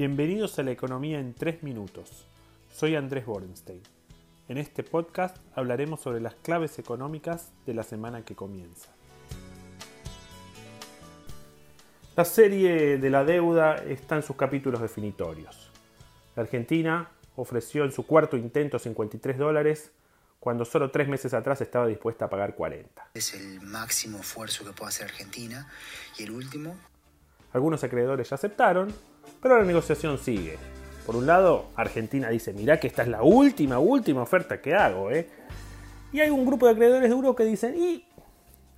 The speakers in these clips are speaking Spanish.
Bienvenidos a la economía en 3 minutos. Soy Andrés Borenstein. En este podcast hablaremos sobre las claves económicas de la semana que comienza. La serie de la deuda está en sus capítulos definitorios. La Argentina ofreció en su cuarto intento 53 dólares cuando solo tres meses atrás estaba dispuesta a pagar 40. Es el máximo esfuerzo que puede hacer Argentina. Y el último. Algunos acreedores ya aceptaron, pero la negociación sigue. Por un lado, Argentina dice, mirá que esta es la última, última oferta que hago, ¿eh? Y hay un grupo de acreedores duros que dicen, y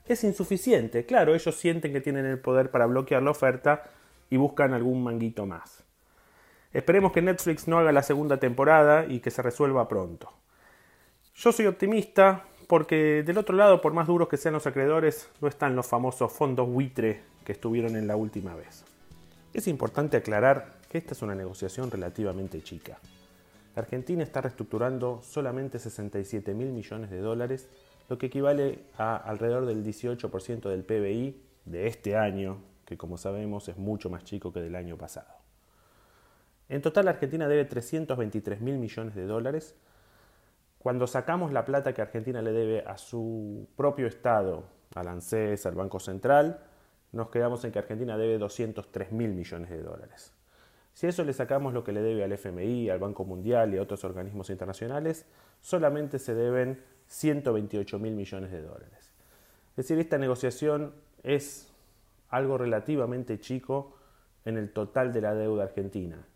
es insuficiente. Claro, ellos sienten que tienen el poder para bloquear la oferta y buscan algún manguito más. Esperemos que Netflix no haga la segunda temporada y que se resuelva pronto. Yo soy optimista porque del otro lado, por más duros que sean los acreedores, no están los famosos fondos buitre que estuvieron en la última vez. Es importante aclarar que esta es una negociación relativamente chica. La Argentina está reestructurando solamente 67 mil millones de dólares, lo que equivale a alrededor del 18% del PBI de este año, que como sabemos es mucho más chico que del año pasado. En total, la Argentina debe 323 mil millones de dólares. Cuando sacamos la plata que Argentina le debe a su propio Estado, al ANSES, al Banco Central, nos quedamos en que Argentina debe 203 mil millones de dólares. Si a eso le sacamos lo que le debe al FMI, al Banco Mundial y a otros organismos internacionales, solamente se deben 128 mil millones de dólares. Es decir, esta negociación es algo relativamente chico en el total de la deuda argentina.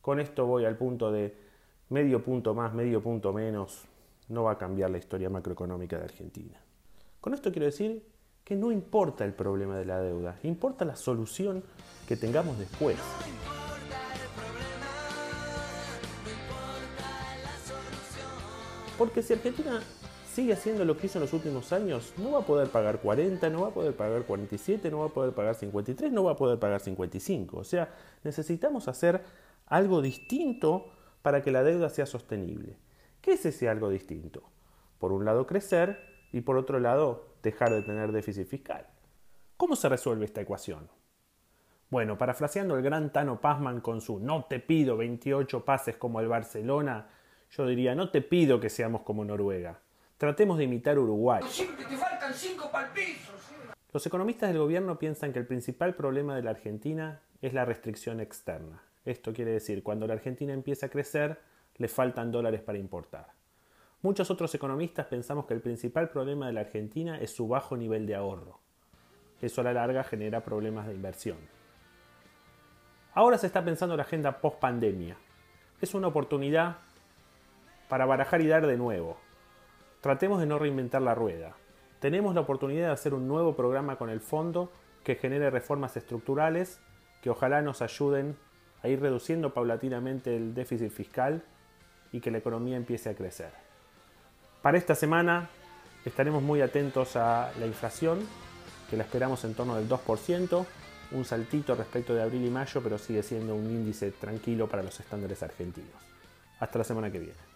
Con esto voy al punto de medio punto más, medio punto menos, no va a cambiar la historia macroeconómica de Argentina. Con esto quiero decir que no importa el problema de la deuda, importa la solución que tengamos después. Porque si Argentina sigue haciendo lo que hizo en los últimos años, no va a poder pagar 40, no va a poder pagar 47, no va a poder pagar 53, no va a poder pagar 55. O sea, necesitamos hacer algo distinto para que la deuda sea sostenible. ¿Qué es ese algo distinto? Por un lado, crecer y por otro lado, dejar de tener déficit fiscal. ¿Cómo se resuelve esta ecuación? Bueno, parafraseando el gran Tano Pazman con su no te pido 28 pases como el Barcelona, yo diría no te pido que seamos como Noruega. Tratemos de imitar Uruguay. Los economistas del gobierno piensan que el principal problema de la Argentina es la restricción externa. Esto quiere decir, cuando la Argentina empieza a crecer, le faltan dólares para importar. Muchos otros economistas pensamos que el principal problema de la Argentina es su bajo nivel de ahorro. Eso a la larga genera problemas de inversión. Ahora se está pensando la agenda post pandemia. Es una oportunidad para barajar y dar de nuevo. Tratemos de no reinventar la rueda. Tenemos la oportunidad de hacer un nuevo programa con el fondo que genere reformas estructurales que ojalá nos ayuden a ir reduciendo paulatinamente el déficit fiscal y que la economía empiece a crecer. Para esta semana estaremos muy atentos a la inflación, que la esperamos en torno del 2%, un saltito respecto de abril y mayo, pero sigue siendo un índice tranquilo para los estándares argentinos. Hasta la semana que viene.